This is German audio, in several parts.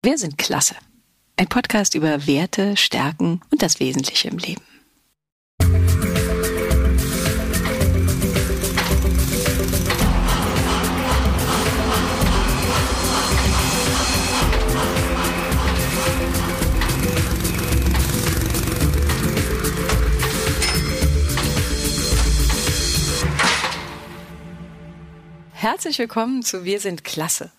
Wir sind klasse. Ein Podcast über Werte, Stärken und das Wesentliche im Leben. Herzlich willkommen zu Wir sind klasse.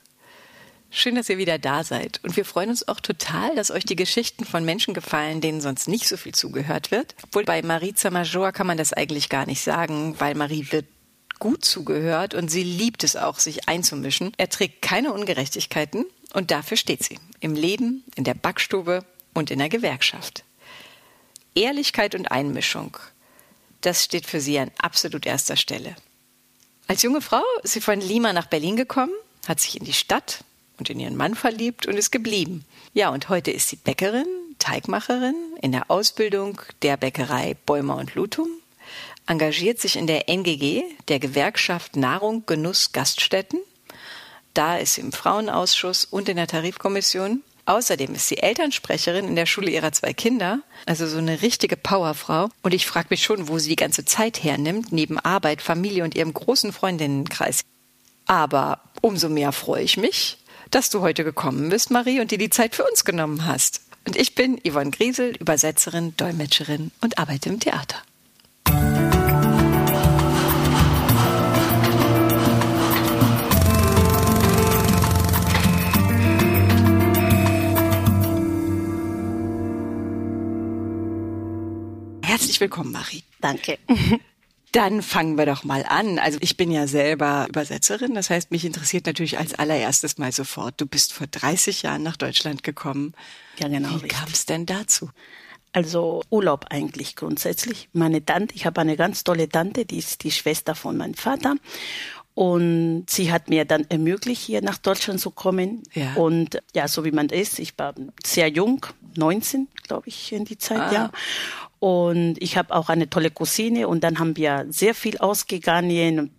Schön, dass ihr wieder da seid. Und wir freuen uns auch total, dass euch die Geschichten von Menschen gefallen, denen sonst nicht so viel zugehört wird. Obwohl bei Marie Zamajor kann man das eigentlich gar nicht sagen, weil Marie wird gut zugehört und sie liebt es auch, sich einzumischen. Er trägt keine Ungerechtigkeiten und dafür steht sie. Im Leben, in der Backstube und in der Gewerkschaft. Ehrlichkeit und Einmischung, das steht für sie an absolut erster Stelle. Als junge Frau ist sie von Lima nach Berlin gekommen, hat sich in die Stadt und in ihren Mann verliebt und ist geblieben. Ja, und heute ist sie Bäckerin, Teigmacherin in der Ausbildung der Bäckerei Bäumer und Lutum, engagiert sich in der NGG, der Gewerkschaft Nahrung, Genuss, Gaststätten. Da ist sie im Frauenausschuss und in der Tarifkommission. Außerdem ist sie Elternsprecherin in der Schule ihrer zwei Kinder, also so eine richtige Powerfrau. Und ich frage mich schon, wo sie die ganze Zeit hernimmt, neben Arbeit, Familie und ihrem großen Freundinnenkreis. Aber umso mehr freue ich mich, dass du heute gekommen bist, Marie, und dir die Zeit für uns genommen hast. Und ich bin Yvonne Griesel, Übersetzerin, Dolmetscherin und arbeite im Theater. Herzlich willkommen, Marie. Danke. Dann fangen wir doch mal an. Also ich bin ja selber Übersetzerin, das heißt, mich interessiert natürlich als allererstes mal sofort. Du bist vor 30 Jahren nach Deutschland gekommen. Ja, genau. Wie kam es denn dazu? Also Urlaub eigentlich grundsätzlich. Meine Tante, ich habe eine ganz tolle Tante, die ist die Schwester von meinem Vater. Und sie hat mir dann ermöglicht, hier nach Deutschland zu kommen. Ja. Und ja, so wie man ist, ich war sehr jung, 19, glaube ich, in die Zeit, ah. ja. Und ich habe auch eine tolle Cousine und dann haben wir sehr viel ausgegangen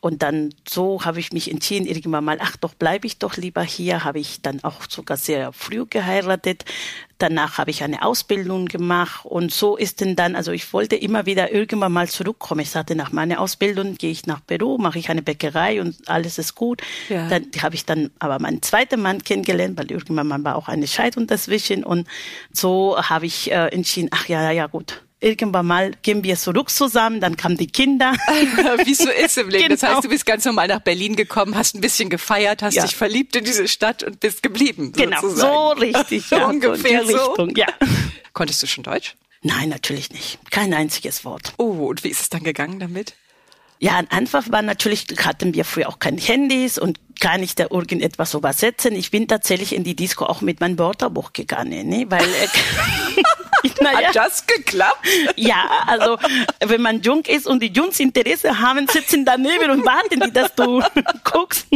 und dann so habe ich mich entschieden, irgendwann mal, ach doch, bleibe ich doch lieber hier. Habe ich dann auch sogar sehr früh geheiratet. Danach habe ich eine Ausbildung gemacht und so ist denn dann, also ich wollte immer wieder irgendwann mal zurückkommen. Ich sagte, nach meiner Ausbildung gehe ich nach Peru, mache ich eine Bäckerei und alles ist gut. Ja. Dann habe ich dann aber meinen zweiten Mann kennengelernt, weil irgendwann mal war auch eine Scheidung dazwischen und so habe ich äh, entschieden, ach ja, ja, ja, gut irgendwann mal gehen wir zurück zusammen, dann kamen die Kinder. Wie es so ist im Leben. Genau. Das heißt, genau. du bist ganz normal nach Berlin gekommen, hast ein bisschen gefeiert, hast ja. dich verliebt in diese Stadt und bist geblieben. Genau, sozusagen. so richtig. Ja, Ungefähr so. Richtung, ja. Konntest du schon Deutsch? Nein, natürlich nicht. Kein einziges Wort. Oh, und wie ist es dann gegangen damit? Ja, einfach war natürlich, hatten wir früher auch keine Handys und kann ich da irgendetwas übersetzen. Ich bin tatsächlich in die Disco auch mit meinem Wörterbuch gegangen, ne? weil naja. Hat das geklappt? Ja, also wenn man jung ist und die Jungs Interesse haben, sitzen daneben und warten die, dass du guckst.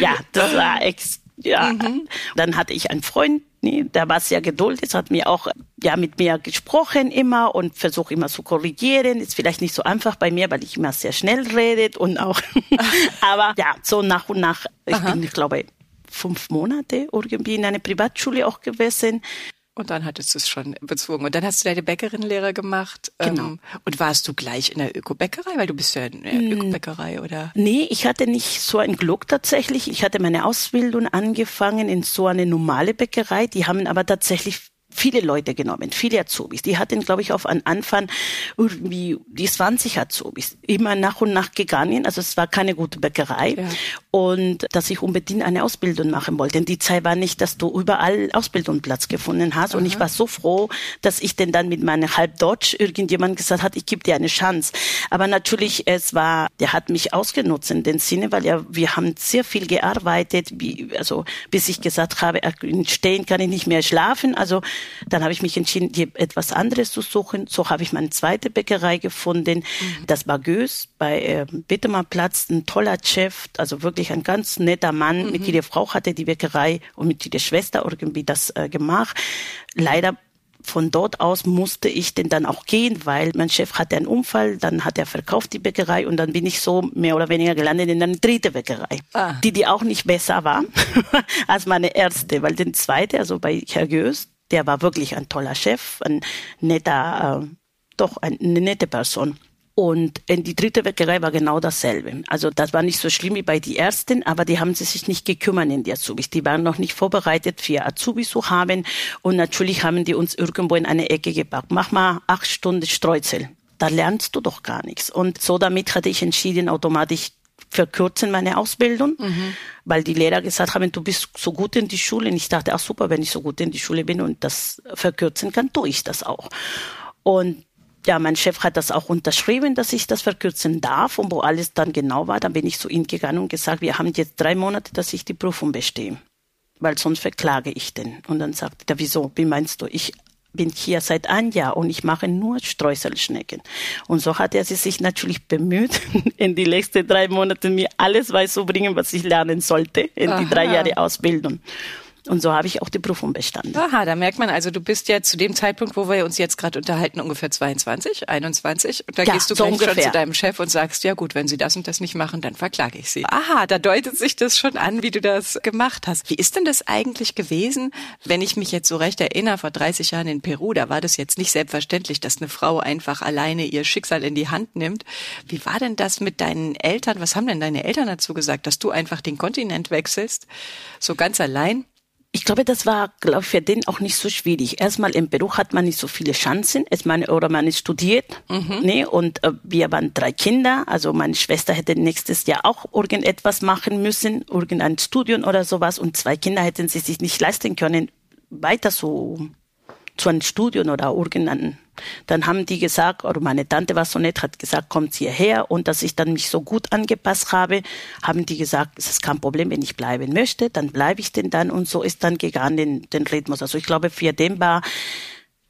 ja, das war ex ja. Mhm. Dann hatte ich einen Freund, nee, der war sehr geduldig, hat mir auch ja mit mir gesprochen immer und versucht immer zu korrigieren. Ist vielleicht nicht so einfach bei mir, weil ich immer sehr schnell redet und auch. aber ja, so nach und nach. Ich Aha. bin, ich glaube, fünf Monate irgendwie in einer Privatschule auch gewesen. Und dann hattest du es schon bezogen. Und dann hast du deine Bäckerinlehre gemacht. Genau. Ähm, und warst du gleich in der Öko-Bäckerei? Weil du bist ja in der hm. Öko-Bäckerei, oder? Nee, ich hatte nicht so ein Glück tatsächlich. Ich hatte meine Ausbildung angefangen in so eine normale Bäckerei. Die haben aber tatsächlich viele Leute genommen, viele Azubis. Die hatten, glaube ich, auf einen Anfang irgendwie die 20 Azubis. Immer nach und nach gegangen. Also es war keine gute Bäckerei. Ja. Und dass ich unbedingt eine Ausbildung machen wollte. Denn die Zeit war nicht, dass du überall Ausbildungsplatz gefunden hast. Aha. Und ich war so froh, dass ich denn dann mit meinem Halbdeutsch irgendjemand gesagt hat, ich gebe dir eine Chance. Aber natürlich, es war, der hat mich ausgenutzt in dem Sinne, weil ja, wir haben sehr viel gearbeitet, wie, also bis ich gesagt habe, stehen kann ich nicht mehr schlafen. Also dann habe ich mich entschieden, etwas anderes zu suchen. So habe ich meine zweite Bäckerei gefunden. Mhm. Das war Gös bei äh, Bittermannplatz, ein toller Chef, also wirklich ein ganz netter Mann. Mhm. Mit ihrer Frau hatte die Bäckerei und mit ihrer Schwester irgendwie das äh, gemacht. Leider von dort aus musste ich denn dann auch gehen, weil mein Chef hatte einen Unfall, dann hat er verkauft die Bäckerei und dann bin ich so mehr oder weniger gelandet in eine dritte Bäckerei, ah. die die auch nicht besser war als meine erste, weil den zweite, also bei Herr Göß, der war wirklich ein toller Chef, ein netter, äh, doch eine nette Person. Und in die dritte Bäckerei war genau dasselbe. Also das war nicht so schlimm wie bei die ersten, aber die haben sich nicht gekümmert in die Azubis. Die waren noch nicht vorbereitet für Azubis zu haben. Und natürlich haben die uns irgendwo in eine Ecke gepackt. Mach mal acht Stunden Streuzel. Da lernst du doch gar nichts. Und so damit hatte ich entschieden, automatisch verkürzen meine Ausbildung, mhm. weil die Lehrer gesagt haben, du bist so gut in die Schule. Und ich dachte, ach super, wenn ich so gut in die Schule bin und das verkürzen kann, tue ich das auch. Und ja, mein Chef hat das auch unterschrieben, dass ich das verkürzen darf. Und wo alles dann genau war, dann bin ich zu ihm gegangen und gesagt, wir haben jetzt drei Monate, dass ich die Prüfung bestehe. Weil sonst verklage ich den. Und dann sagt er, wieso? Wie meinst du? Ich bin hier seit einem Jahr und ich mache nur Streuselschnecken. Und so hat er sich natürlich bemüht, in die letzten drei Monate mir alles beizubringen, was ich lernen sollte in Aha. die drei Jahre Ausbildung. Und so habe ich auch die Prüfung bestanden. Aha, da merkt man also, du bist ja zu dem Zeitpunkt, wo wir uns jetzt gerade unterhalten, ungefähr 22, 21. Und da ja, gehst du so ungefähr. schon zu deinem Chef und sagst, ja gut, wenn sie das und das nicht machen, dann verklage ich sie. Aha, da deutet sich das schon an, wie du das gemacht hast. Wie ist denn das eigentlich gewesen, wenn ich mich jetzt so recht erinnere, vor 30 Jahren in Peru, da war das jetzt nicht selbstverständlich, dass eine Frau einfach alleine ihr Schicksal in die Hand nimmt. Wie war denn das mit deinen Eltern? Was haben denn deine Eltern dazu gesagt, dass du einfach den Kontinent wechselst? So ganz allein? Ich glaube, das war, glaube ich, für den auch nicht so schwierig. Erstmal im Peru hat man nicht so viele Chancen. Es meine, oder man ist studiert, mhm. ne? Und äh, wir waren drei Kinder. Also meine Schwester hätte nächstes Jahr auch irgendetwas machen müssen, irgendein Studium oder sowas. Und zwei Kinder hätten sie sich nicht leisten können, weiter so zu einem Studium oder irgendein dann haben die gesagt, oder meine Tante war so nett, hat gesagt, kommt hierher. Und dass ich dann mich so gut angepasst habe, haben die gesagt, es ist kein Problem, wenn ich bleiben möchte, dann bleibe ich denn dann. Und so ist dann gegangen den, den Rhythmus. Also ich glaube, für den war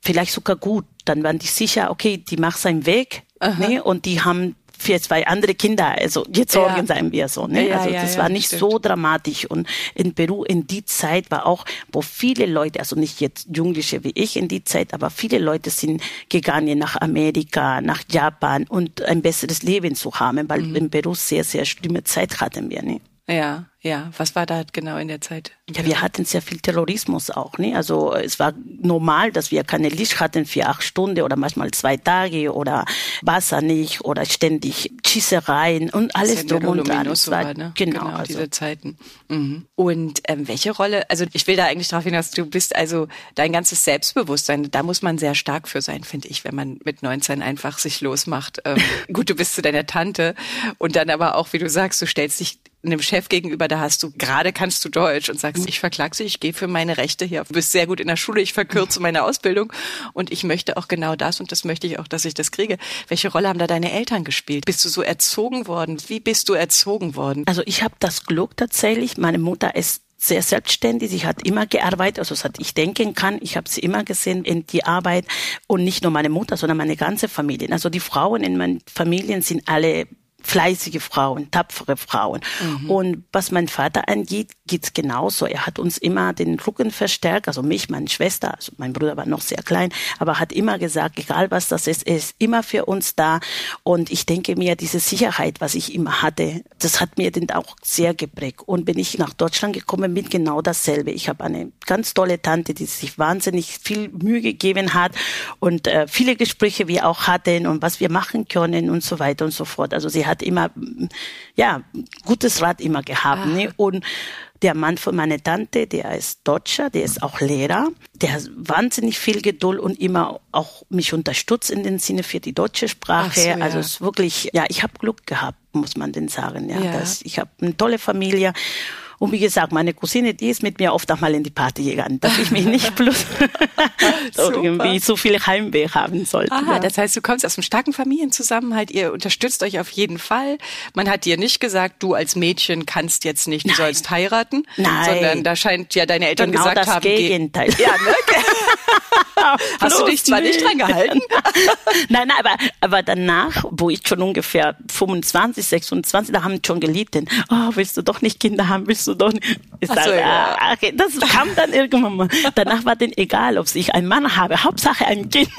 vielleicht sogar gut. Dann waren die sicher, okay, die macht seinen Weg. Ne? Und die haben für zwei andere Kinder. Also jetzt sorgen ja. seien wir so. Ne? Ja, also das war nicht stimmt. so dramatisch. Und in Peru in die Zeit war auch, wo viele Leute, also nicht jetzt Jugendliche wie ich in die Zeit, aber viele Leute sind gegangen nach Amerika, nach Japan und ein besseres Leben zu haben, weil mhm. in Peru sehr, sehr schlimme Zeit hatten wir. Ne? Ja, ja. Was war da genau in der Zeit? Ja, wir hatten sehr viel Terrorismus auch. Ne? Also es war normal, dass wir keine Licht hatten für acht Stunden oder manchmal zwei Tage oder Wasser nicht oder ständig Schießereien und alles drum und dran. War, ne? Genau, genau also. diese Zeiten. Mhm. Und ähm, welche Rolle, also ich will da eigentlich darauf hinaus, du bist also dein ganzes Selbstbewusstsein, da muss man sehr stark für sein, finde ich, wenn man mit 19 einfach sich losmacht. Ähm, gut, du bist zu deiner Tante und dann aber auch, wie du sagst, du stellst dich einem Chef gegenüber, da hast du gerade kannst du Deutsch und sagst, ich verklag sie, ich gehe für meine Rechte hier. Du bist sehr gut in der Schule, ich verkürze meine Ausbildung und ich möchte auch genau das und das möchte ich auch, dass ich das kriege. Welche Rolle haben da deine Eltern gespielt? Bist du so erzogen worden? Wie bist du erzogen worden? Also ich habe das Glück tatsächlich, meine Mutter ist sehr selbstständig. Sie hat immer gearbeitet, also seit ich denken kann. Ich habe sie immer gesehen in die Arbeit und nicht nur meine Mutter, sondern meine ganze Familie. Also die Frauen in meinen Familien sind alle fleißige Frauen, tapfere Frauen. Mhm. Und was mein Vater angeht, geht's genauso. Er hat uns immer den Rücken verstärkt, also mich, meine Schwester, also mein Bruder war noch sehr klein, aber hat immer gesagt, egal was das ist, er ist immer für uns da. Und ich denke mir, diese Sicherheit, was ich immer hatte, das hat mir den auch sehr geprägt. Und bin ich nach Deutschland gekommen, bin genau dasselbe. Ich habe eine ganz tolle Tante, die sich wahnsinnig viel Mühe gegeben hat und äh, viele Gespräche wir auch hatten und was wir machen können und so weiter und so fort. Also sie hat immer, ja, gutes Rat immer gehabt. Ah. Ne? Und der Mann von meiner Tante, der ist Deutscher, der ist auch Lehrer, der hat wahnsinnig viel Geduld und immer auch mich unterstützt in dem Sinne für die deutsche Sprache. So, ja. Also es ist wirklich, ja, ich habe Glück gehabt, muss man denn sagen. Ja, ja. Das, ich habe eine tolle Familie und wie gesagt, meine Cousine, die ist mit mir oft auch mal in die Party gegangen, dass ich mich nicht bloß irgendwie so viel Heimweh haben sollte. Aha, ja. das heißt, du kommst aus einem starken Familienzusammenhalt, ihr unterstützt euch auf jeden Fall. Man hat dir nicht gesagt, du als Mädchen kannst jetzt nicht, du Nein. sollst heiraten, Nein. sondern da scheint ja deine Eltern genau gesagt das haben. Gegenteil. Ja, ne? Hast du dich zwar nicht dran gehalten? nein, nein, aber, aber danach, wo ich schon ungefähr 25, 26, da haben schon gelitten. Oh, willst du doch nicht Kinder haben? Willst du doch nicht. Ich so, ja. ah, okay. das kam dann irgendwann mal. Danach war denen egal, ob ich einen Mann habe. Hauptsache ein Kind.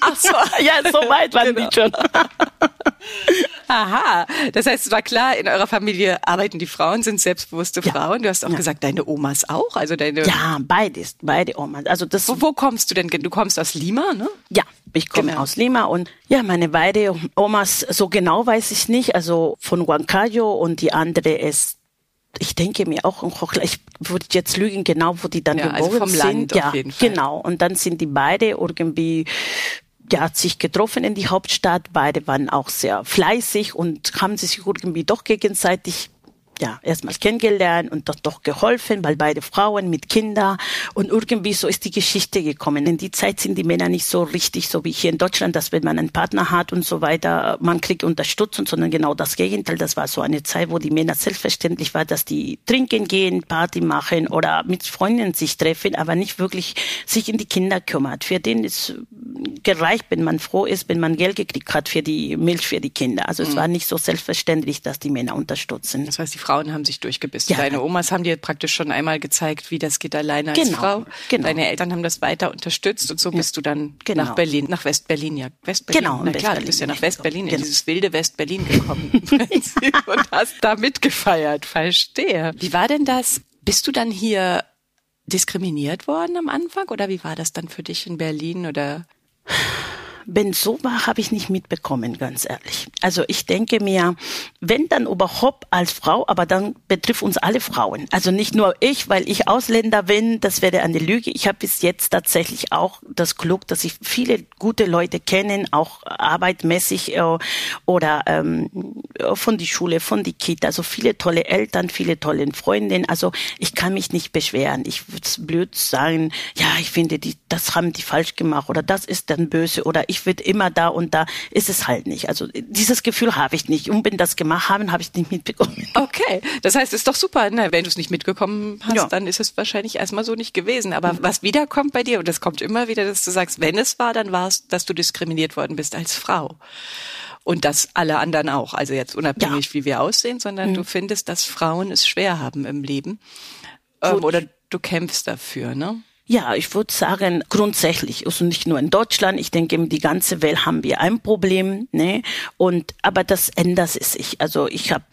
Ach so. ja, so weit waren genau. die schon. Aha, das heißt, es war klar, in eurer Familie arbeiten die Frauen, sind selbstbewusste ja. Frauen. Du hast auch ja. gesagt, deine Omas auch, also deine. Ja, beides, beide Omas. Also das. Wo, wo kommst du denn? Du kommst aus Lima, ne? Ja, ich komme genau. aus Lima und ja, meine beide Omas, so genau weiß ich nicht, also von Huancayo und die andere ist ich denke mir auch, ich würde jetzt lügen, genau, wo die dann ja, also geboren also vom sind. Land ja, genau. Und dann sind die beide irgendwie ja, hat sich getroffen in die Hauptstadt. Beide waren auch sehr fleißig und haben sich irgendwie doch gegenseitig ja, erstmal kennengelernt und doch, doch geholfen, weil beide Frauen mit Kindern und irgendwie so ist die Geschichte gekommen. In die Zeit sind die Männer nicht so richtig, so wie hier in Deutschland, dass wenn man einen Partner hat und so weiter, man kriegt Unterstützung, sondern genau das Gegenteil. Das war so eine Zeit, wo die Männer selbstverständlich war, dass die trinken gehen, Party machen oder mit Freunden sich treffen, aber nicht wirklich sich in die Kinder kümmert. Für den ist gereicht, wenn man froh ist, wenn man Geld gekriegt hat für die Milch für die Kinder. Also es mhm. war nicht so selbstverständlich, dass die Männer unterstützen. Das heißt, die Frauen haben sich durchgebissen. Ja. Deine Omas haben dir praktisch schon einmal gezeigt, wie das geht alleine als genau, Frau. Genau. Deine Eltern haben das weiter unterstützt und so bist du dann genau. nach Berlin, nach Westberlin, ja. Westberlin. Genau, Na klar, du bist ja nach Westberlin, in genau. dieses wilde Westberlin gekommen und hast da mitgefeiert. Verstehe. Wie war denn das? Bist du dann hier diskriminiert worden am Anfang oder wie war das dann für dich in Berlin oder? War, habe ich nicht mitbekommen, ganz ehrlich. Also ich denke mir, wenn dann überhaupt als Frau, aber dann betrifft uns alle Frauen. Also nicht nur ich, weil ich Ausländer bin, das wäre eine Lüge. Ich habe bis jetzt tatsächlich auch das Glück, dass ich viele gute Leute kennen, auch arbeitmäßig äh, oder ähm, von die Schule, von die Kita. Also viele tolle Eltern, viele tolle Freundinnen. Also ich kann mich nicht beschweren. Ich würde blöd sagen, ja, ich finde, die, das haben die falsch gemacht oder das ist dann böse oder ich wird immer da und da ist es halt nicht. Also dieses Gefühl habe ich nicht. Und wenn das gemacht haben, habe ich nicht mitbekommen. Okay, das heißt, es ist doch super. Ne? Wenn du es nicht mitgekommen hast, ja. dann ist es wahrscheinlich erstmal so nicht gewesen. Aber mhm. was wiederkommt bei dir, und das kommt immer wieder, dass du sagst, wenn es war, dann war es, dass du diskriminiert worden bist als Frau und das alle anderen auch. Also jetzt unabhängig, ja. wie wir aussehen, sondern mhm. du findest, dass Frauen es schwer haben im Leben. Ähm, oder du kämpfst dafür, ne? Ja, ich würde sagen, grundsätzlich, also nicht nur in Deutschland, ich denke, die ganze Welt haben wir ein Problem, ne? Und, aber das ändert sich. Also ich habe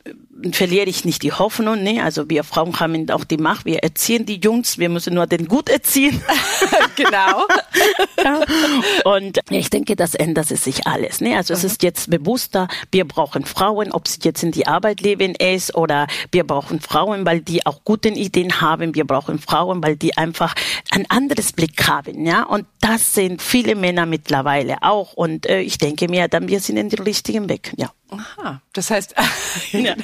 verliere ich nicht die Hoffnung. Ne? Also wir Frauen haben auch die Macht, wir erziehen die Jungs, wir müssen nur den gut erziehen. genau. Und ich denke, das ändert sich alles. Ne? Also mhm. es ist jetzt bewusster, wir brauchen Frauen, ob sie jetzt in die Arbeit leben ist oder wir brauchen Frauen, weil die auch gute Ideen haben. Wir brauchen Frauen, weil die einfach ein anderes Blick haben. Ja, und das sind viele Männer mittlerweile auch. Und äh, ich denke mir, dann wir sind in den richtigen Weg. Ja. Aha, das heißt, ja.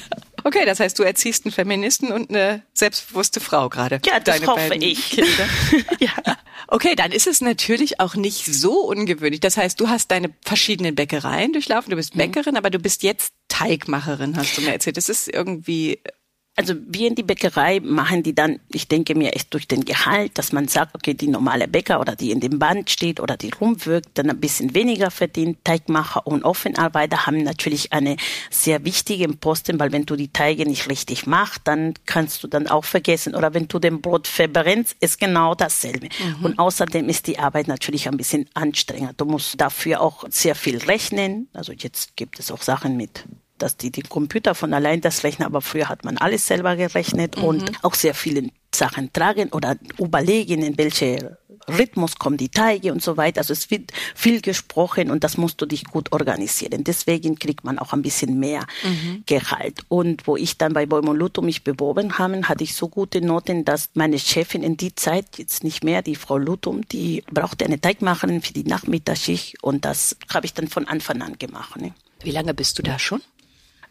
okay, das heißt, du erziehst einen Feministen und eine selbstbewusste Frau gerade. Ja, das hoffe ich. ja. Okay, dann ist es natürlich auch nicht so ungewöhnlich. Das heißt, du hast deine verschiedenen Bäckereien durchlaufen, du bist mhm. Bäckerin, mhm. aber du bist jetzt Teigmacherin, hast du mir erzählt. Das ist irgendwie also wir in die Bäckerei machen die dann, ich denke mir, echt durch den Gehalt, dass man sagt, okay, die normale Bäcker oder die in dem Band steht oder die rumwirkt, dann ein bisschen weniger verdient. Teigmacher und Offenarbeiter haben natürlich eine sehr wichtige Posten, weil wenn du die Teige nicht richtig machst, dann kannst du dann auch vergessen. Oder wenn du den Brot verbrennst, ist genau dasselbe. Mhm. Und außerdem ist die Arbeit natürlich ein bisschen anstrengender. Du musst dafür auch sehr viel rechnen. Also jetzt gibt es auch Sachen mit dass die, die Computer von allein das rechnen, aber früher hat man alles selber gerechnet mhm. und auch sehr viele Sachen tragen oder überlegen, in welche Rhythmus kommen die Teige und so weiter. Also es wird viel gesprochen und das musst du dich gut organisieren. Deswegen kriegt man auch ein bisschen mehr mhm. Gehalt. Und wo ich dann bei Bäum Lutto mich beworben habe, hatte ich so gute Noten, dass meine Chefin in die Zeit, jetzt nicht mehr, die Frau Lutum, die brauchte eine Teigmacherin für die Nachmittagsschicht und das habe ich dann von Anfang an gemacht. Ne? Wie lange bist du da schon?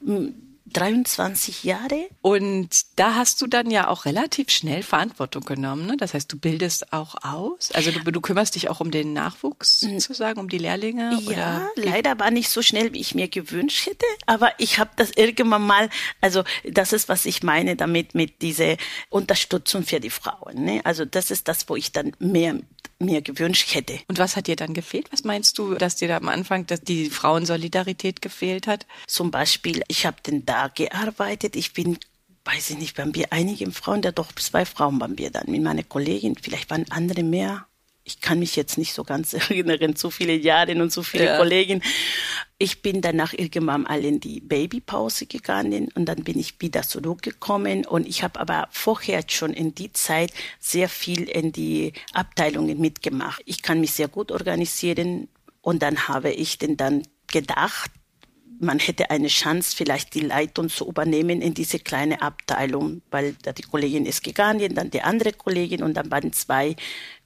嗯23 Jahre. Und da hast du dann ja auch relativ schnell Verantwortung genommen. Ne? Das heißt, du bildest auch aus. Also du, du kümmerst dich auch um den Nachwuchs sozusagen, um die Lehrlinge. Ja, oder? leider war nicht so schnell, wie ich mir gewünscht hätte. Aber ich habe das irgendwann mal, also das ist, was ich meine damit mit dieser Unterstützung für die Frauen. Ne? Also das ist das, wo ich dann mehr mir gewünscht hätte. Und was hat dir dann gefehlt? Was meinst du, dass dir da am Anfang dass die Frauensolidarität gefehlt hat? Zum Beispiel, ich habe denn da gearbeitet, ich bin weiß ich nicht, waren wir einige Frauen, da doch zwei Frauen waren wir dann mit meiner Kollegin, vielleicht waren andere mehr. Ich kann mich jetzt nicht so ganz erinnern, so viele Jahre und so viele ja. Kollegen. Ich bin danach irgendwann mal in die Babypause gegangen und dann bin ich wieder zurückgekommen und ich habe aber vorher schon in die Zeit sehr viel in die Abteilungen mitgemacht. Ich kann mich sehr gut organisieren und dann habe ich denn dann gedacht, man hätte eine Chance, vielleicht die Leitung zu übernehmen in diese kleine Abteilung, weil da die Kollegin ist gegangen, dann die andere Kollegin und dann waren zwei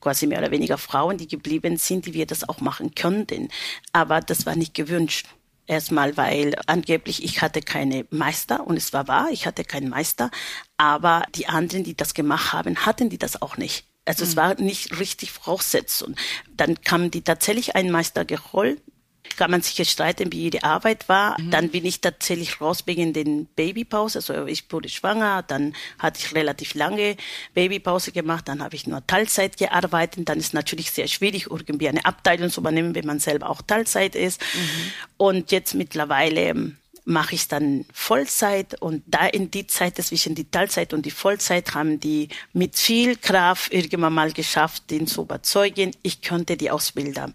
quasi mehr oder weniger Frauen, die geblieben sind, die wir das auch machen könnten. Aber das war nicht gewünscht. Erstmal, weil angeblich ich hatte keine Meister und es war wahr, ich hatte keinen Meister, aber die anderen, die das gemacht haben, hatten die das auch nicht. Also mhm. es war nicht richtig Voraussetzung. Dann kam die tatsächlich ein Meister geholt, kann man sich jetzt streiten, wie die Arbeit war. Mhm. Dann bin ich tatsächlich raus wegen den Babypause. Also ich wurde schwanger, dann hatte ich relativ lange Babypause gemacht, dann habe ich nur Teilzeit gearbeitet. Dann ist natürlich sehr schwierig, irgendwie eine Abteilung zu übernehmen, wenn man selber auch Teilzeit ist. Mhm. Und jetzt mittlerweile ähm, mache ich dann Vollzeit und da in die Zeit zwischen die Teilzeit und die Vollzeit haben die mit viel Kraft irgendwann mal geschafft, den zu überzeugen, ich könnte die Ausbilder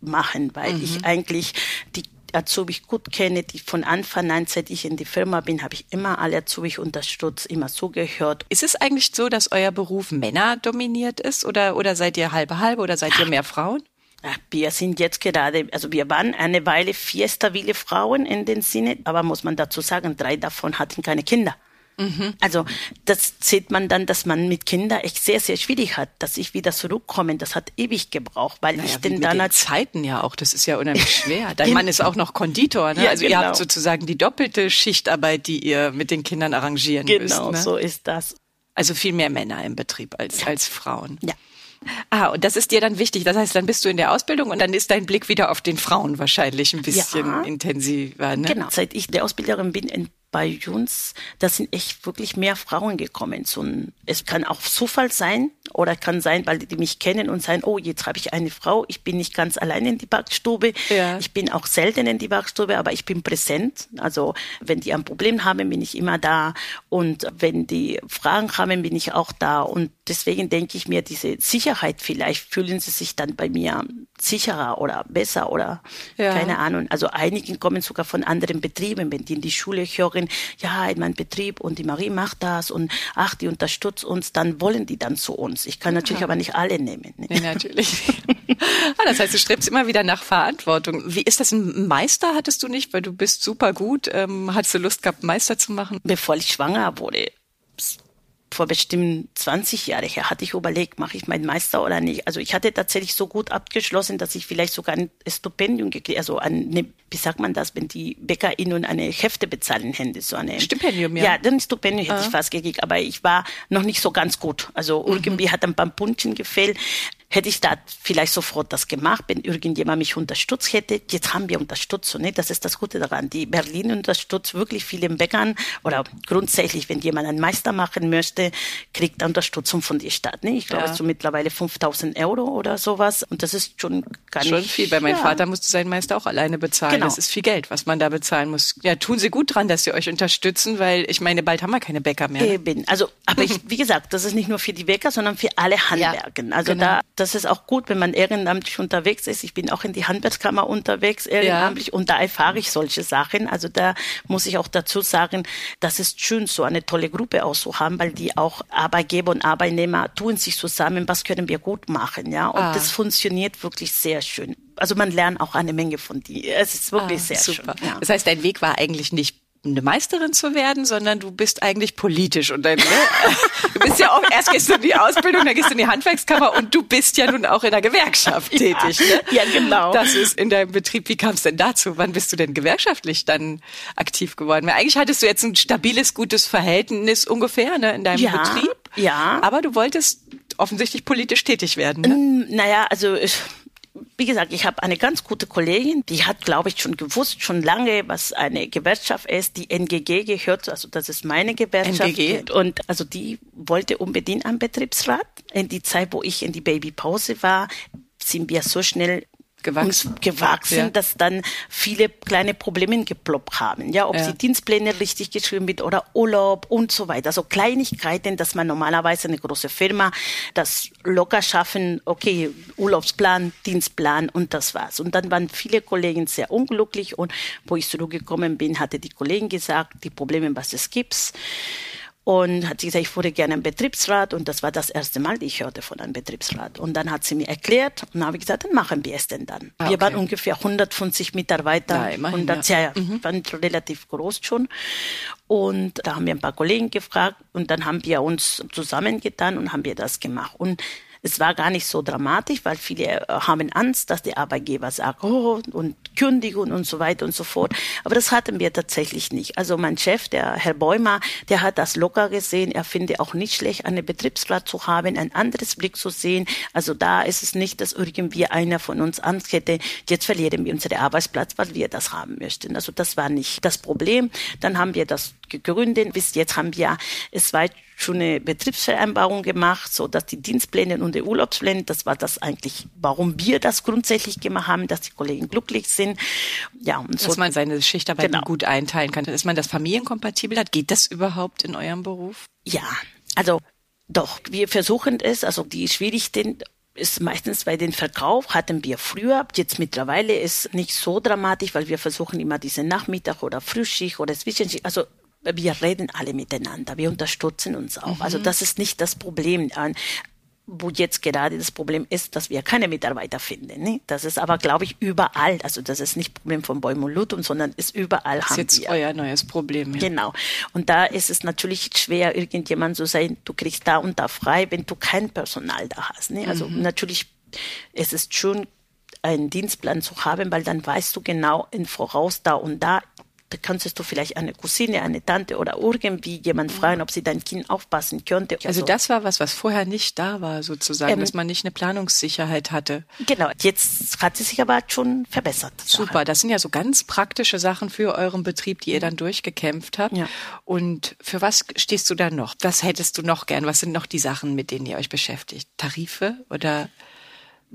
machen, weil mhm. ich eigentlich die Azubis gut kenne, die von Anfang an, seit ich in die Firma bin, habe ich immer alle Azubis unterstützt, immer zugehört. Ist es eigentlich so, dass euer Beruf Männer dominiert ist oder, oder seid ihr halbe halbe oder seid ihr mehr Frauen? Wir sind jetzt gerade, also wir waren eine Weile vier stabile Frauen in den Sinne, aber muss man dazu sagen, drei davon hatten keine Kinder. Mhm. Also das sieht man dann, dass man mit Kindern echt sehr, sehr schwierig hat, dass ich wieder zurückkomme. Das hat ewig gebraucht, weil naja, ich denn dann als Zeiten ja auch. Das ist ja unheimlich schwer. Dein Mann ist auch noch Konditor, ne? Ja, also genau. ihr habt sozusagen die doppelte Schichtarbeit, die ihr mit den Kindern arrangieren genau, müsst. Genau, ne? so ist das. Also viel mehr Männer im Betrieb als ja. als Frauen. Ja. Ah, und das ist dir dann wichtig. Das heißt, dann bist du in der Ausbildung und dann ist dein Blick wieder auf den Frauen wahrscheinlich ein bisschen ja. intensiver. Ne? Genau. Seit ich der Ausbilderin bin, bei uns, da sind echt wirklich mehr Frauen gekommen. Ein, es kann auch Zufall sein oder kann sein, weil die mich kennen und sagen, oh, jetzt habe ich eine Frau, ich bin nicht ganz allein in die Backstube. Ja. Ich bin auch selten in die Backstube, aber ich bin präsent. Also wenn die ein Problem haben, bin ich immer da. Und wenn die Fragen haben, bin ich auch da. Und deswegen denke ich mir, diese Sicherheit, vielleicht fühlen sie sich dann bei mir sicherer oder besser oder ja. keine Ahnung. Also einige kommen sogar von anderen Betrieben, wenn die in die Schule hören, ja, in meinem Betrieb und die Marie macht das und ach, die unterstützt uns, dann wollen die dann zu uns. Ich kann natürlich ja. aber nicht alle nehmen. Ne? Nee, natürlich. ah, das heißt, du strebst immer wieder nach Verantwortung. Wie ist das ein Meister hattest du nicht, weil du bist super gut. Ähm, hattest du Lust gehabt, Meister zu machen? Bevor ich schwanger wurde, vor bestimmt 20 Jahren her hatte ich überlegt, mache ich meinen Meister oder nicht. Also ich hatte tatsächlich so gut abgeschlossen, dass ich vielleicht sogar ein Stipendium gekriegt, also ein, wie sagt man das, wenn die BäckerInnen eine Hefte bezahlen Hände, so eine Stipendium, ja. Ja, ein Stipendium hätte ah. ich fast gekriegt, aber ich war noch nicht so ganz gut. Also mhm. irgendwie hat ein paar Punktchen gefehlt hätte ich da vielleicht sofort das gemacht, wenn irgendjemand mich unterstützt hätte. Jetzt haben wir Unterstützung, ne? das ist das Gute daran. Die Berlin unterstützt wirklich viele Bäckern oder grundsätzlich, wenn jemand einen Meister machen möchte, kriegt er Unterstützung von der Stadt. Ne? Ich glaube, ja. so mittlerweile 5000 Euro oder sowas und das ist schon gar nicht. Schon viel, weil mein ja. Vater musste seinen Meister auch alleine bezahlen. Genau. Das ist viel Geld, was man da bezahlen muss. Ja, tun Sie gut dran, dass Sie euch unterstützen, weil ich meine, bald haben wir keine Bäcker mehr. Ne? Eben. Also, aber ich, wie gesagt, das ist nicht nur für die Bäcker, sondern für alle Handwerken. Ja, also genau. da das ist auch gut, wenn man ehrenamtlich unterwegs ist. Ich bin auch in die Handwerkskammer unterwegs, ehrenamtlich, ja. und da erfahre ich solche Sachen. Also da muss ich auch dazu sagen, das ist schön, so eine tolle Gruppe auch zu haben, weil die auch Arbeitgeber und Arbeitnehmer tun sich zusammen, was können wir gut machen, ja. Und ah. das funktioniert wirklich sehr schön. Also man lernt auch eine Menge von die. Es ist wirklich ah, sehr super. schön. Ja. Das heißt, dein Weg war eigentlich nicht eine Meisterin zu werden, sondern du bist eigentlich politisch und dann, ne? du bist ja auch, erst gehst du in die Ausbildung, dann gehst du in die Handwerkskammer und du bist ja nun auch in der Gewerkschaft tätig. Ne? Ja, genau. Das ist in deinem Betrieb. Wie kam es denn dazu? Wann bist du denn gewerkschaftlich dann aktiv geworden? Weil eigentlich hattest du jetzt ein stabiles, gutes Verhältnis ungefähr ne, in deinem ja, Betrieb. Ja. Aber du wolltest offensichtlich politisch tätig werden. Ne? Mm, naja, also ich, wie gesagt, ich habe eine ganz gute Kollegin, die hat, glaube ich, schon gewusst, schon lange, was eine Gewerkschaft ist, die NGG gehört, also das ist meine Gewerkschaft. NGG. Und also die wollte unbedingt einen Betriebsrat. In die Zeit, wo ich in die Babypause war, sind wir so schnell gewachsen, gewachsen ja. dass dann viele kleine Probleme geploppt haben. Ja, ob ja. die Dienstpläne richtig geschrieben wird oder Urlaub und so weiter. Also Kleinigkeiten, dass man normalerweise eine große Firma das locker schaffen, okay, Urlaubsplan, Dienstplan und das war's. Und dann waren viele Kollegen sehr unglücklich und wo ich zurückgekommen bin, hatte die Kollegen gesagt, die Probleme, was es gibt, und hat sie gesagt, ich wurde gerne ein Betriebsrat und das war das erste Mal, die ich hörte von einem Betriebsrat. Und dann hat sie mir erklärt und habe ich gesagt, dann machen wir es denn dann. Ah, wir okay. waren ungefähr 150 Mitarbeiter, ja, immerhin, 100, ja, ja, mhm. waren relativ groß schon. Und da haben wir ein paar Kollegen gefragt und dann haben wir uns zusammengetan und haben wir das gemacht. Und es war gar nicht so dramatisch, weil viele äh, haben Angst, dass der Arbeitgeber sagt, oh, und Kündigung und so weiter und so fort. Aber das hatten wir tatsächlich nicht. Also mein Chef, der Herr Bäumer, der hat das locker gesehen. Er findet auch nicht schlecht, einen Betriebsrat zu haben, ein anderes Blick zu sehen. Also da ist es nicht, dass irgendwie einer von uns Angst hätte, jetzt verlieren wir unseren Arbeitsplatz, weil wir das haben möchten. Also das war nicht das Problem. Dann haben wir das gegründet. Bis jetzt haben wir es weit schon eine Betriebsvereinbarung gemacht, so dass die Dienstpläne und die Urlaubspläne, das war das eigentlich, warum wir das grundsätzlich gemacht haben, dass die Kollegen glücklich sind. Ja, und so. Dass man seine Schichtarbeit genau. gut einteilen kann, dass man das familienkompatibel hat. Geht das überhaupt in eurem Beruf? Ja, also doch, wir versuchen es, also die Schwierigkeiten ist meistens bei den Verkauf hatten wir früher, jetzt mittlerweile ist nicht so dramatisch, weil wir versuchen immer diese Nachmittag oder Frühschicht oder Zwischenschicht, also wir reden alle miteinander, wir unterstützen uns auch. Also mhm. Also das ist nicht das Problem. Wo jetzt gerade das Problem ist, dass wir keine Mitarbeiter finden. Ne? Das ist aber, glaube ich, überall. Also das ist nicht Problem von Bäumen und Lutum, sondern ist überall. Das ist jetzt wir. euer neues Problem. Ja. Genau. Und da ist es natürlich schwer, irgendjemand zu sagen, du kriegst da und da frei, wenn du kein Personal da hast. Ne? Also mhm. natürlich, es ist schon einen Dienstplan zu haben, weil dann weißt du genau im Voraus da und da da kannst du vielleicht eine Cousine, eine Tante oder irgendwie jemand fragen, ob sie dein Kind aufpassen könnte. Also, also das war was, was vorher nicht da war, sozusagen, ähm, dass man nicht eine Planungssicherheit hatte. Genau, jetzt hat sie sich aber schon verbessert. Super, das sind ja so ganz praktische Sachen für euren Betrieb, die ihr dann durchgekämpft habt. Ja. Und für was stehst du da noch? Was hättest du noch gern? Was sind noch die Sachen, mit denen ihr euch beschäftigt? Tarife oder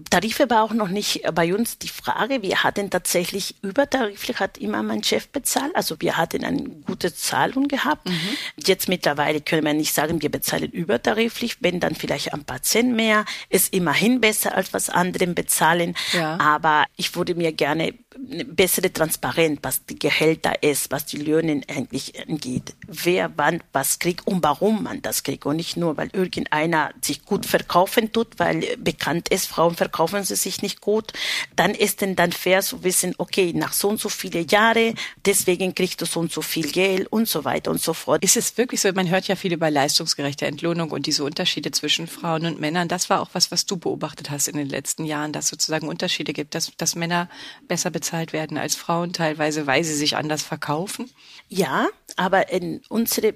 Tarife war auch noch nicht bei uns die Frage. Wir hatten tatsächlich übertariflich, hat immer mein Chef bezahlt. Also wir hatten eine gute Zahlung gehabt. Mhm. Jetzt mittlerweile können wir nicht sagen, wir bezahlen übertariflich. Wenn dann vielleicht ein paar Cent mehr, ist immerhin besser als was anderen bezahlen. Ja. Aber ich würde mir gerne bessere Transparenz, was die Gehälter ist, was die Löhne eigentlich angeht. Wer wann was kriegt und warum man das kriegt. Und nicht nur, weil irgendeiner sich gut verkaufen tut, weil bekannt ist, Frauen verkaufen sie sich nicht gut. Dann ist denn dann fair zu wissen, okay, nach so und so viele Jahre, deswegen kriegst du so und so viel Geld und so weiter und so fort. Ist es wirklich so? Man hört ja viel über leistungsgerechte Entlohnung und diese Unterschiede zwischen Frauen und Männern. Das war auch was, was du beobachtet hast in den letzten Jahren, dass sozusagen Unterschiede gibt, dass, dass Männer besser bezahlt bezahlt werden als Frauen, teilweise, weil sie sich anders verkaufen? Ja, aber in unsere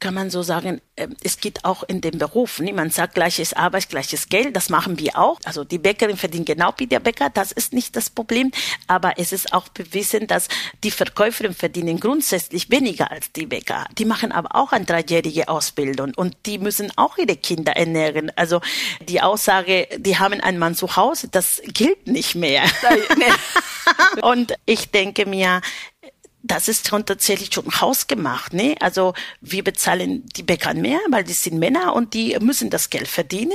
kann man so sagen, ähm, es geht auch in dem Beruf. Niemand sagt gleiches Arbeit, gleiches Geld. Das machen wir auch. Also die Bäckerin verdient genau wie der Bäcker. Das ist nicht das Problem. Aber es ist auch bewiesen, dass die Verkäuferin verdienen grundsätzlich weniger als die Bäcker. Die machen aber auch eine dreijährige Ausbildung und die müssen auch ihre Kinder ernähren. Also die Aussage, die haben einen Mann zu Hause, das gilt nicht mehr. und ich denke mir, das ist schon tatsächlich schon hausgemacht. Ne? Also wir bezahlen die Bäcker mehr, weil die sind Männer und die müssen das Geld verdienen.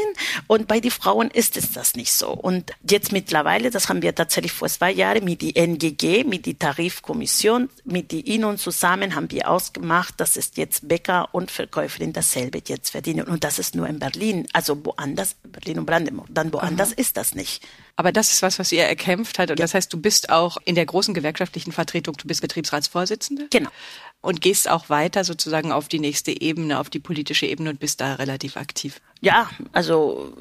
Und bei den Frauen ist es das nicht so. Und jetzt mittlerweile, das haben wir tatsächlich vor zwei Jahren mit die NGG, mit die Tarifkommission, mit die Ihnen zusammen haben wir ausgemacht, dass es jetzt Bäcker und Verkäuferin dasselbe jetzt verdienen. Und das ist nur in Berlin. Also woanders, Berlin und Brandenburg. Dann woanders Aha. ist das nicht. Aber das ist was, was ihr erkämpft hat. Und ja. das heißt, du bist auch in der großen gewerkschaftlichen Vertretung, du bist Betriebsratsvorsitzende. Genau. Und gehst auch weiter sozusagen auf die nächste Ebene, auf die politische Ebene und bist da relativ aktiv. Ja, also,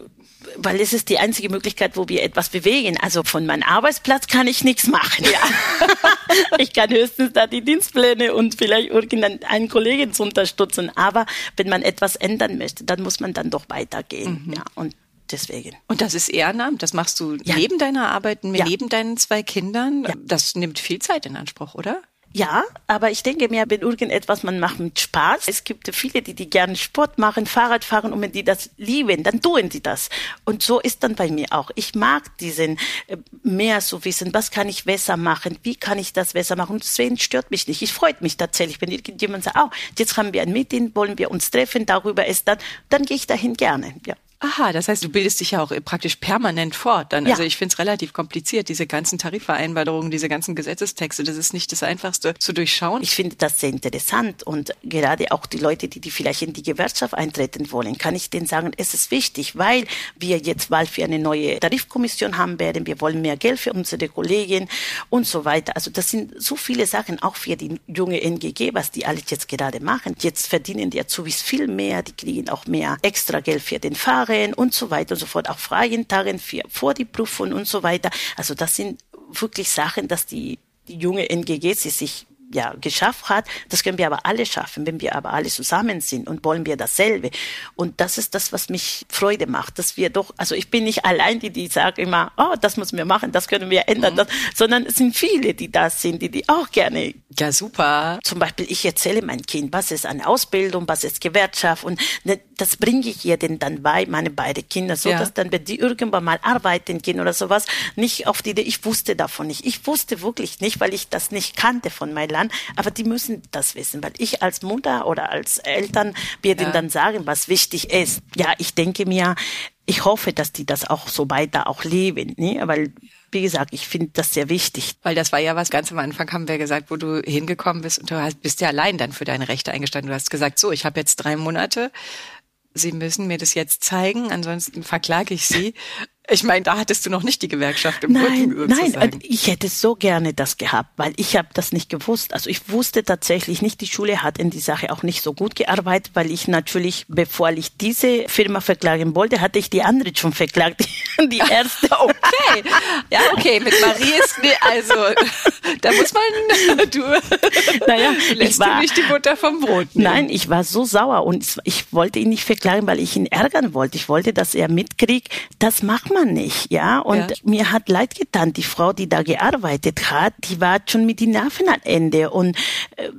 weil es ist die einzige Möglichkeit, wo wir etwas bewegen. Also von meinem Arbeitsplatz kann ich nichts machen. Ja. ich kann höchstens da die Dienstpläne und vielleicht irgendeinen Kollegen zu unterstützen. Aber wenn man etwas ändern möchte, dann muss man dann doch weitergehen. Mhm. Ja, und deswegen. Und das ist Ehrenamt? Das machst du ja. neben deiner Arbeit, ja. neben deinen zwei Kindern? Ja. Das nimmt viel Zeit in Anspruch, oder? Ja, aber ich denke mir, wenn irgendetwas man macht mit Spaß, es gibt viele, die, die gerne Sport machen, Fahrrad fahren und wenn die das lieben, dann tun die das. Und so ist dann bei mir auch. Ich mag diesen äh, mehr zu wissen, was kann ich besser machen, wie kann ich das besser machen. Und deswegen stört mich nicht. Ich freut mich tatsächlich, wenn irgendjemand sagt, oh, jetzt haben wir ein Meeting, wollen wir uns treffen, darüber ist dann, dann gehe ich dahin gerne. Ja. Aha, das heißt, du bildest dich ja auch praktisch permanent fort. Dann, ja. Also ich finde es relativ kompliziert, diese ganzen Tarifvereinbarungen, diese ganzen Gesetzestexte. Das ist nicht das Einfachste zu durchschauen. Ich finde das sehr interessant und gerade auch die Leute, die, die vielleicht in die Gewerkschaft eintreten wollen, kann ich denen sagen, es ist wichtig, weil wir jetzt bald für eine neue Tarifkommission haben werden. Wir wollen mehr Geld für unsere Kollegen und so weiter. Also das sind so viele Sachen auch für die junge NGG, was die alles jetzt gerade machen. Jetzt verdienen die Azubis viel mehr, die kriegen auch mehr extra Geld für den Fahrer Jahren und so weiter und so fort, auch freien Tagen für, vor die Prüfung und so weiter. Also das sind wirklich Sachen, dass die, die junge NGG sie sich ja, geschafft hat. Das können wir aber alle schaffen, wenn wir aber alle zusammen sind und wollen wir dasselbe. Und das ist das, was mich Freude macht, dass wir doch, also ich bin nicht allein, die, die sagen immer, oh, das müssen wir machen, das können wir ändern, mhm. das, sondern es sind viele, die das sind, die, die auch gerne. Ja, super. Zum Beispiel, ich erzähle mein Kind, was ist eine Ausbildung, was ist Gewerkschaft und ne, das bringe ich ihr denn dann bei, meine beiden Kinder, so ja. dass dann, wenn die irgendwann mal arbeiten gehen oder sowas, nicht auf die Idee, ich wusste davon nicht. Ich wusste wirklich nicht, weil ich das nicht kannte von meinem Land an, aber die müssen das wissen, weil ich als Mutter oder als Eltern wir ja. denen dann sagen, was wichtig ist. Ja, ich denke mir, ich hoffe, dass die das auch so weiter auch leben, ne? weil wie gesagt, ich finde das sehr wichtig. Weil das war ja was ganz am Anfang, haben wir gesagt, wo du hingekommen bist und du bist ja allein dann für deine Rechte eingestanden. Du hast gesagt, so, ich habe jetzt drei Monate, Sie müssen mir das jetzt zeigen, ansonsten verklage ich Sie. Ich meine, da hattest du noch nicht die Gewerkschaft im nein, Rücken. Nein, nein, ich hätte so gerne das gehabt, weil ich habe das nicht gewusst. Also ich wusste tatsächlich nicht, die Schule hat in die Sache auch nicht so gut gearbeitet, weil ich natürlich, bevor ich diese Firma verklagen wollte, hatte ich die andere schon verklagt, die erste. okay, ja okay, mit Marie ist nee, also da muss man du, naja, lässt ich war, du nicht die Butter vom Brot. Nehmen. Nein, ich war so sauer und ich wollte ihn nicht verklagen, weil ich ihn ärgern wollte. Ich wollte, dass er mitkriegt, das macht man nicht, ja. Und ja. mir hat leid getan, die Frau, die da gearbeitet hat, die war schon mit den Nerven am Ende und äh,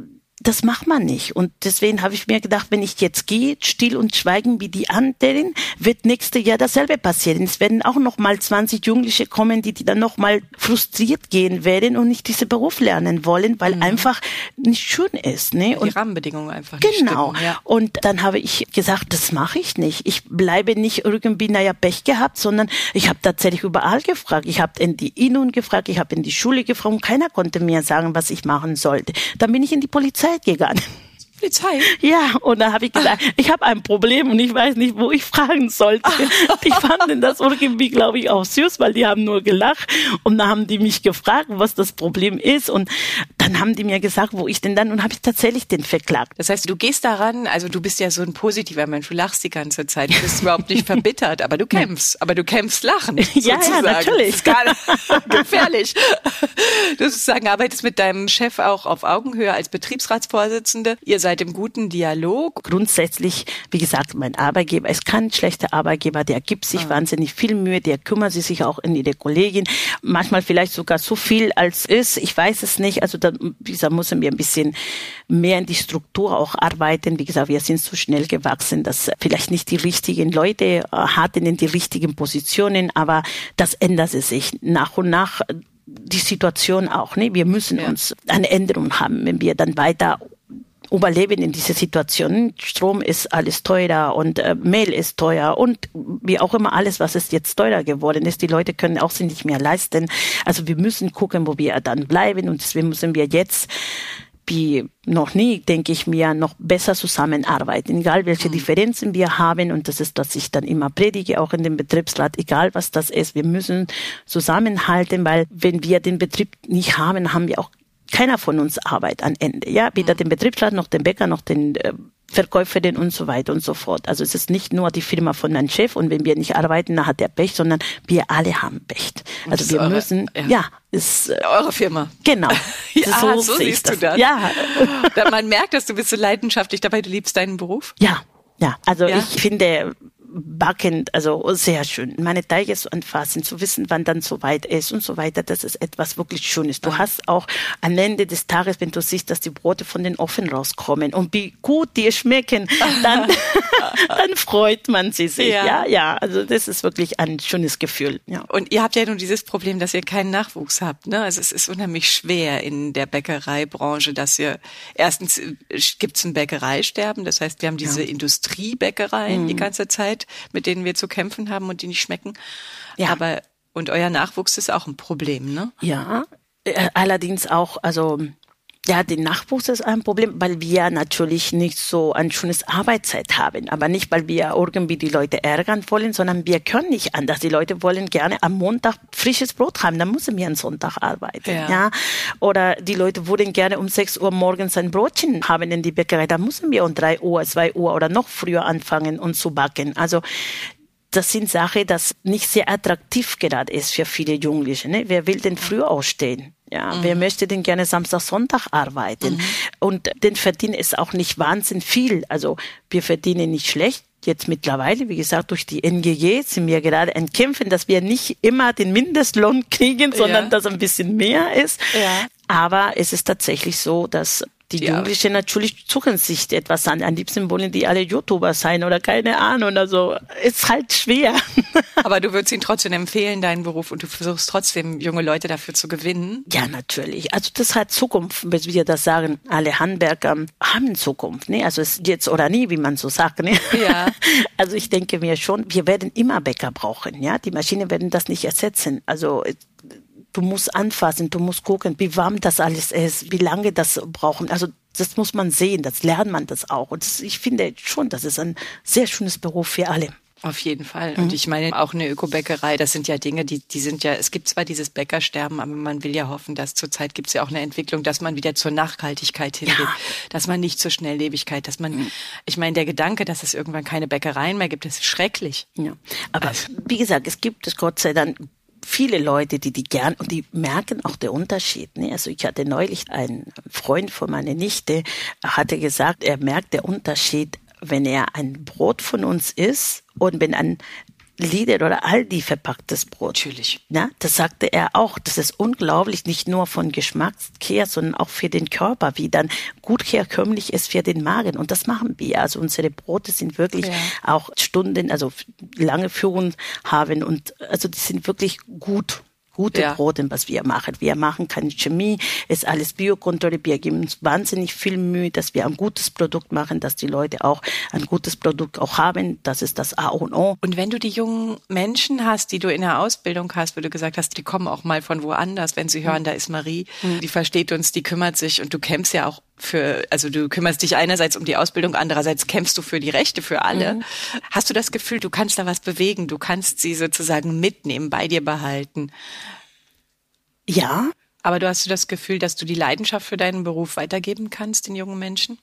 das macht man nicht. Und deswegen habe ich mir gedacht, wenn ich jetzt gehe, still und schweigen wie die anderen, wird nächstes Jahr dasselbe passieren. Es werden auch noch mal 20 Jugendliche kommen, die, die dann noch mal frustriert gehen werden und nicht diesen Beruf lernen wollen, weil mhm. einfach nicht schön ist. Ne? Und die Rahmenbedingungen einfach nicht Genau. Stimmen, ja. Und dann habe ich gesagt, das mache ich nicht. Ich bleibe nicht irgendwie, naja, Pech gehabt, sondern ich habe tatsächlich überall gefragt. Ich habe in die Innung gefragt, ich habe in die Schule gefragt und keiner konnte mir sagen, was ich machen sollte. Dann bin ich in die Polizei gegangen. Polizei? Ja, und da habe ich gesagt, ich habe ein Problem und ich weiß nicht, wo ich fragen sollte. Die fanden das irgendwie, glaube ich, auch süß, weil die haben nur gelacht und dann haben die mich gefragt, was das Problem ist und dann haben die mir gesagt, wo ich denn dann und habe ich tatsächlich den verklagt. Das heißt, du gehst daran, also du bist ja so ein positiver Mensch, du lachst die ganze Zeit, du bist überhaupt nicht verbittert, aber du kämpfst, aber du kämpfst lachen. Ja, ja, natürlich. Das ist gefährlich. Du sozusagen arbeitest mit deinem Chef auch auf Augenhöhe als Betriebsratsvorsitzende. Ihr seid im guten Dialog. Grundsätzlich, wie gesagt, mein Arbeitgeber ist kein schlechter Arbeitgeber, der gibt sich ah. wahnsinnig viel Mühe, der kümmert sich auch in ihre Kollegin, manchmal vielleicht sogar so viel als ist, ich weiß es nicht, also da wie gesagt, müssen wir ein bisschen mehr in die Struktur auch arbeiten. Wie gesagt, wir sind so schnell gewachsen, dass vielleicht nicht die richtigen Leute äh, hatten in die richtigen Positionen, aber das ändert sich nach und nach die Situation auch. Ne? Wir müssen ja. uns eine Änderung haben, wenn wir dann weiter überleben in dieser Situation. Strom ist alles teurer und äh, Mehl ist teuer und wie auch immer alles, was ist jetzt teurer geworden ist. Die Leute können auch sich nicht mehr leisten. Also wir müssen gucken, wo wir dann bleiben und deswegen müssen wir jetzt wie noch nie, denke ich mir, noch besser zusammenarbeiten, egal welche mhm. Differenzen wir haben. Und das ist, dass ich dann immer predige, auch in dem Betriebsrat, egal was das ist. Wir müssen zusammenhalten, weil wenn wir den Betrieb nicht haben, haben wir auch keiner von uns Arbeit am Ende. Ja, weder mhm. den Betriebsrat noch den Bäcker noch den äh, Verkäuferin und so weiter und so fort. Also es ist nicht nur die Firma von meinem Chef und wenn wir nicht arbeiten, dann hat er Pech, sondern wir alle haben Pech. Also wir eure, müssen, ja, ja ist äh, eure Firma. Genau. ja, so, so siehst das. du das. Ja. Man merkt, dass du bist so leidenschaftlich dabei, du liebst deinen Beruf. Ja, ja. Also ja. ich finde, backen, also sehr schön. Meine Teige zu anfassen, zu wissen, wann dann so weit ist und so weiter, das ist etwas wirklich Schönes. Du hast auch am Ende des Tages, wenn du siehst, dass die Brote von den Ofen rauskommen und wie gut die schmecken, dann, dann freut man sie sich. Ja. ja, ja, also das ist wirklich ein schönes Gefühl. Ja. Und ihr habt ja nun dieses Problem, dass ihr keinen Nachwuchs habt. Ne? Also es ist unheimlich schwer in der Bäckereibranche, dass ihr erstens äh, gibt es ein Bäckereisterben, das heißt, wir haben diese ja. Industriebäckereien mhm. die ganze Zeit, mit denen wir zu kämpfen haben und die nicht schmecken. Ja. Aber und euer Nachwuchs ist auch ein Problem, ne? Ja, äh, allerdings auch, also ja, den Nachwuchs ist ein Problem, weil wir natürlich nicht so ein schönes Arbeitszeit haben. Aber nicht, weil wir irgendwie die Leute ärgern wollen, sondern wir können nicht anders. Die Leute wollen gerne am Montag frisches Brot haben, dann müssen wir am Sonntag arbeiten. Ja. ja. Oder die Leute wollen gerne um 6 Uhr morgens ein Brotchen haben in die Bäckerei, dann müssen wir um 3 Uhr, 2 Uhr oder noch früher anfangen und zu backen. Also das sind Sachen, das nicht sehr attraktiv gerade ist für viele Jugendliche. Ne? Wer will denn früh ausstehen? Ja, mhm. wer möchte denn gerne Samstag, Sonntag arbeiten? Mhm. Und den Verdienen ist auch nicht wahnsinnig viel. Also wir verdienen nicht schlecht. Jetzt mittlerweile, wie gesagt, durch die NGG sind wir gerade ein Kämpfen, dass wir nicht immer den Mindestlohn kriegen, sondern ja. dass ein bisschen mehr ist. Ja. Aber es ist tatsächlich so, dass die ja. Jugendlichen natürlich suchen sich etwas an. Am liebsten wollen die alle YouTuber sein oder keine Ahnung. Also ist halt schwer. Aber du würdest ihnen trotzdem empfehlen, deinen Beruf, und du versuchst trotzdem junge Leute dafür zu gewinnen. Ja, natürlich. Also das hat Zukunft, wenn wir das sagen. Alle Handwerker haben Zukunft. Ne? Also es ist jetzt oder nie, wie man so sagt. Ne? Ja. Also ich denke mir schon, wir werden immer Bäcker brauchen. Ja, die Maschinen werden das nicht ersetzen. Also du musst anfassen, du musst gucken, wie warm das alles ist, wie lange das brauchen. Also das muss man sehen, das lernt man das auch. Und das, ich finde schon, das ist ein sehr schönes Beruf für alle. Auf jeden Fall. Und mhm. ich meine, auch eine Ökobäckerei, das sind ja Dinge, die, die sind ja, es gibt zwar dieses Bäckersterben, aber man will ja hoffen, dass zurzeit gibt es ja auch eine Entwicklung, dass man wieder zur Nachhaltigkeit hingeht, ja. dass man nicht zur Schnelllebigkeit, dass man, mhm. ich meine, der Gedanke, dass es irgendwann keine Bäckereien mehr gibt, ist schrecklich. Ja. Aber also. wie gesagt, es gibt es Gott sei Dank viele Leute, die die gern und die merken auch den Unterschied. Ne? Also ich hatte neulich einen Freund von meiner Nichte, hatte gesagt, er merkt den Unterschied, wenn er ein Brot von uns isst und wenn ein Lidl oder Aldi verpacktes Brot. Natürlich. Ja, das sagte er auch. Das ist unglaublich, nicht nur von Geschmackskehr, sondern auch für den Körper, wie dann gut herkömmlich ist für den Magen. Und das machen wir. Also unsere Brote sind wirklich ja. auch Stunden, also lange Führung haben und also die sind wirklich gut gute ja. Brote, was wir machen. Wir machen keine Chemie, ist alles biokontrolliert. Wir geben uns wahnsinnig viel Mühe, dass wir ein gutes Produkt machen, dass die Leute auch ein gutes Produkt auch haben. Das ist das A und O. Und wenn du die jungen Menschen hast, die du in der Ausbildung hast, wo du gesagt hast, die kommen auch mal von woanders, wenn sie hören, mhm. da ist Marie, mhm. die versteht uns, die kümmert sich und du kämpfst ja auch für, also du kümmerst dich einerseits um die Ausbildung, andererseits kämpfst du für die Rechte für alle. Mhm. Hast du das Gefühl, du kannst da was bewegen, du kannst sie sozusagen mitnehmen, bei dir behalten? Ja. Aber du hast du das Gefühl, dass du die Leidenschaft für deinen Beruf weitergeben kannst den jungen Menschen?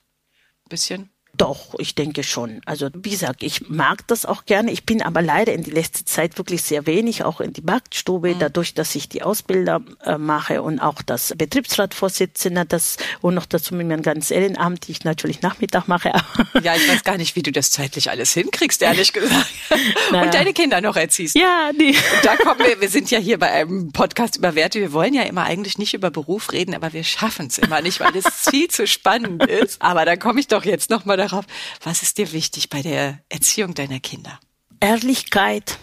bisschen? Doch, ich denke schon. Also wie gesagt, ich mag das auch gerne. Ich bin aber leider in die letzte Zeit wirklich sehr wenig, auch in die Marktstube, mhm. dadurch, dass ich die Ausbilder äh, mache und auch das Betriebsratvorsitzende, das und noch dazu mit meinem ganzen Ehrenamt, die ich natürlich Nachmittag mache. ja, ich weiß gar nicht, wie du das zeitlich alles hinkriegst, ehrlich gesagt. Naja. Und deine Kinder noch erziehst. Ja, die. Und da kommen wir, wir sind ja hier bei einem Podcast über Werte. Wir wollen ja immer eigentlich nicht über Beruf reden, aber wir schaffen es immer nicht, weil es viel zu spannend ist. Aber da komme ich doch jetzt nochmal darauf, was ist dir wichtig bei der Erziehung deiner Kinder? Ehrlichkeit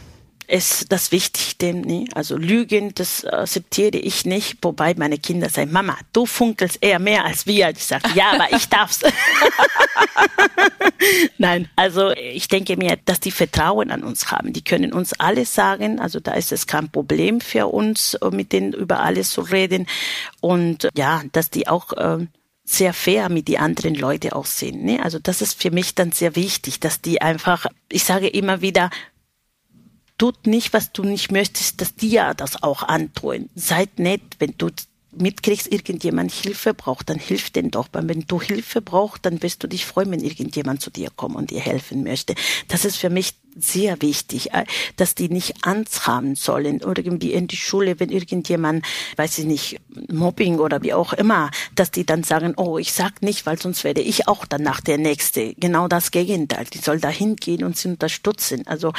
ist das Wichtigste. Ne? Also Lügen, das akzeptiere ich nicht. Wobei meine Kinder sagen, Mama, du funkelst eher mehr als wir. Ich sage, ja, aber ich darf's. Nein, also ich denke mir, dass die Vertrauen an uns haben. Die können uns alles sagen. Also da ist es kein Problem für uns, mit denen über alles zu reden. Und ja, dass die auch äh, sehr fair mit die anderen Leute auch sind. Ne? Also das ist für mich dann sehr wichtig, dass die einfach, ich sage immer wieder, tut nicht, was du nicht möchtest, dass die ja das auch antun. Seid nett, wenn du mitkriegst, irgendjemand Hilfe braucht, dann hilf den doch. Weil wenn du Hilfe brauchst, dann wirst du dich freuen, wenn irgendjemand zu dir kommt und dir helfen möchte. Das ist für mich sehr wichtig, äh, dass die nicht Angst haben sollen, irgendwie in die Schule, wenn irgendjemand, weiß ich nicht, Mobbing oder wie auch immer, dass die dann sagen, oh, ich sag nicht, weil sonst werde ich auch danach der Nächste. Genau das Gegenteil. Die soll da hingehen und sie unterstützen. Also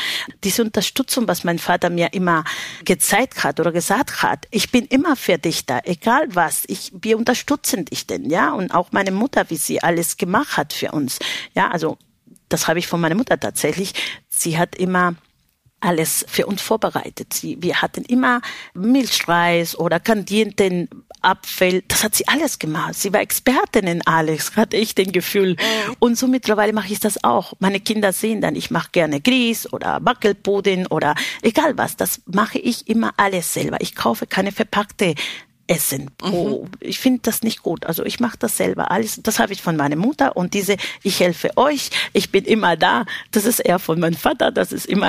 diese Unterstützung, was mein Vater mir immer gezeigt hat oder gesagt hat, ich bin immer für dich da, egal was. Ich, wir unterstützen dich denn, ja. Und auch meine Mutter, wie sie alles gemacht hat für uns. Ja, also das habe ich von meiner Mutter tatsächlich. Sie hat immer alles für uns vorbereitet. Sie, wir hatten immer Milchreis oder kandierten Apfel. Das hat sie alles gemacht. Sie war Expertin in alles, hatte ich den Gefühl. Mhm. Und so mittlerweile mache ich das auch. Meine Kinder sehen dann, ich mache gerne Grieß oder Wackelpudding oder egal was. Das mache ich immer alles selber. Ich kaufe keine verpackte essen. Oh, ich finde das nicht gut. Also ich mache das selber. Alles, das habe ich von meiner Mutter und diese, ich helfe euch, ich bin immer da. Das ist eher von meinem Vater, das ist immer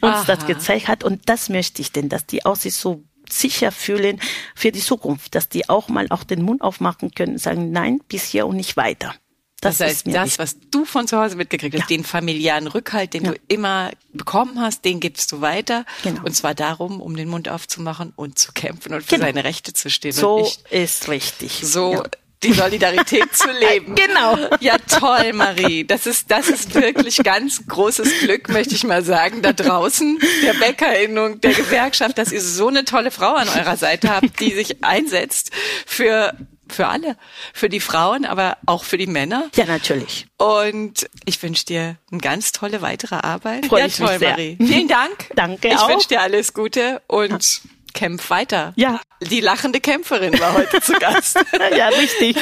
uns Aha. das gezeigt hat. Und das möchte ich denn, dass die auch sich so sicher fühlen für die Zukunft, dass die auch mal auch den Mund aufmachen können und sagen, nein, bis hier und nicht weiter. Das, das heißt, das, was du von zu Hause mitgekriegt hast, ja. den familiären Rückhalt, den ja. du immer bekommen hast, den gibst du weiter. Genau. Und zwar darum, um den Mund aufzumachen und zu kämpfen und für genau. seine Rechte zu stehen. So ist richtig. So ja. die Solidarität zu leben. Genau. Ja, toll, Marie. Das ist, das ist wirklich ganz großes Glück, möchte ich mal sagen, da draußen, der Bäckerinnung, der Gewerkschaft, dass ihr so eine tolle Frau an eurer Seite habt, die sich einsetzt für für alle, für die Frauen, aber auch für die Männer. Ja, natürlich. Und ich wünsche dir eine ganz tolle weitere Arbeit. Freue ja, ich toll, mich sehr. Marie. Vielen Dank. Danke ich auch. Ich wünsche dir alles Gute und ja. kämpf weiter. Ja. Die lachende Kämpferin war heute zu Gast. ja, richtig.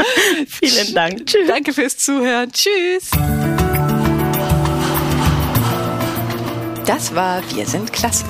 Vielen Dank. Tschüss. Danke fürs Zuhören. Tschüss. Das war Wir sind klasse.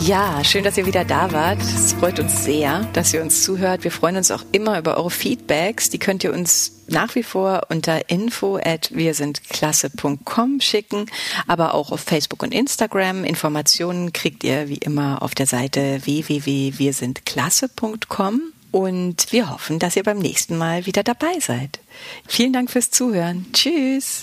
Ja, schön, dass ihr wieder da wart. Es freut uns sehr, dass ihr uns zuhört. Wir freuen uns auch immer über eure Feedbacks. Die könnt ihr uns nach wie vor unter info at wirsindklasse.com schicken, aber auch auf Facebook und Instagram. Informationen kriegt ihr wie immer auf der Seite www.wirsindklasse.com und wir hoffen, dass ihr beim nächsten Mal wieder dabei seid. Vielen Dank fürs Zuhören. Tschüss.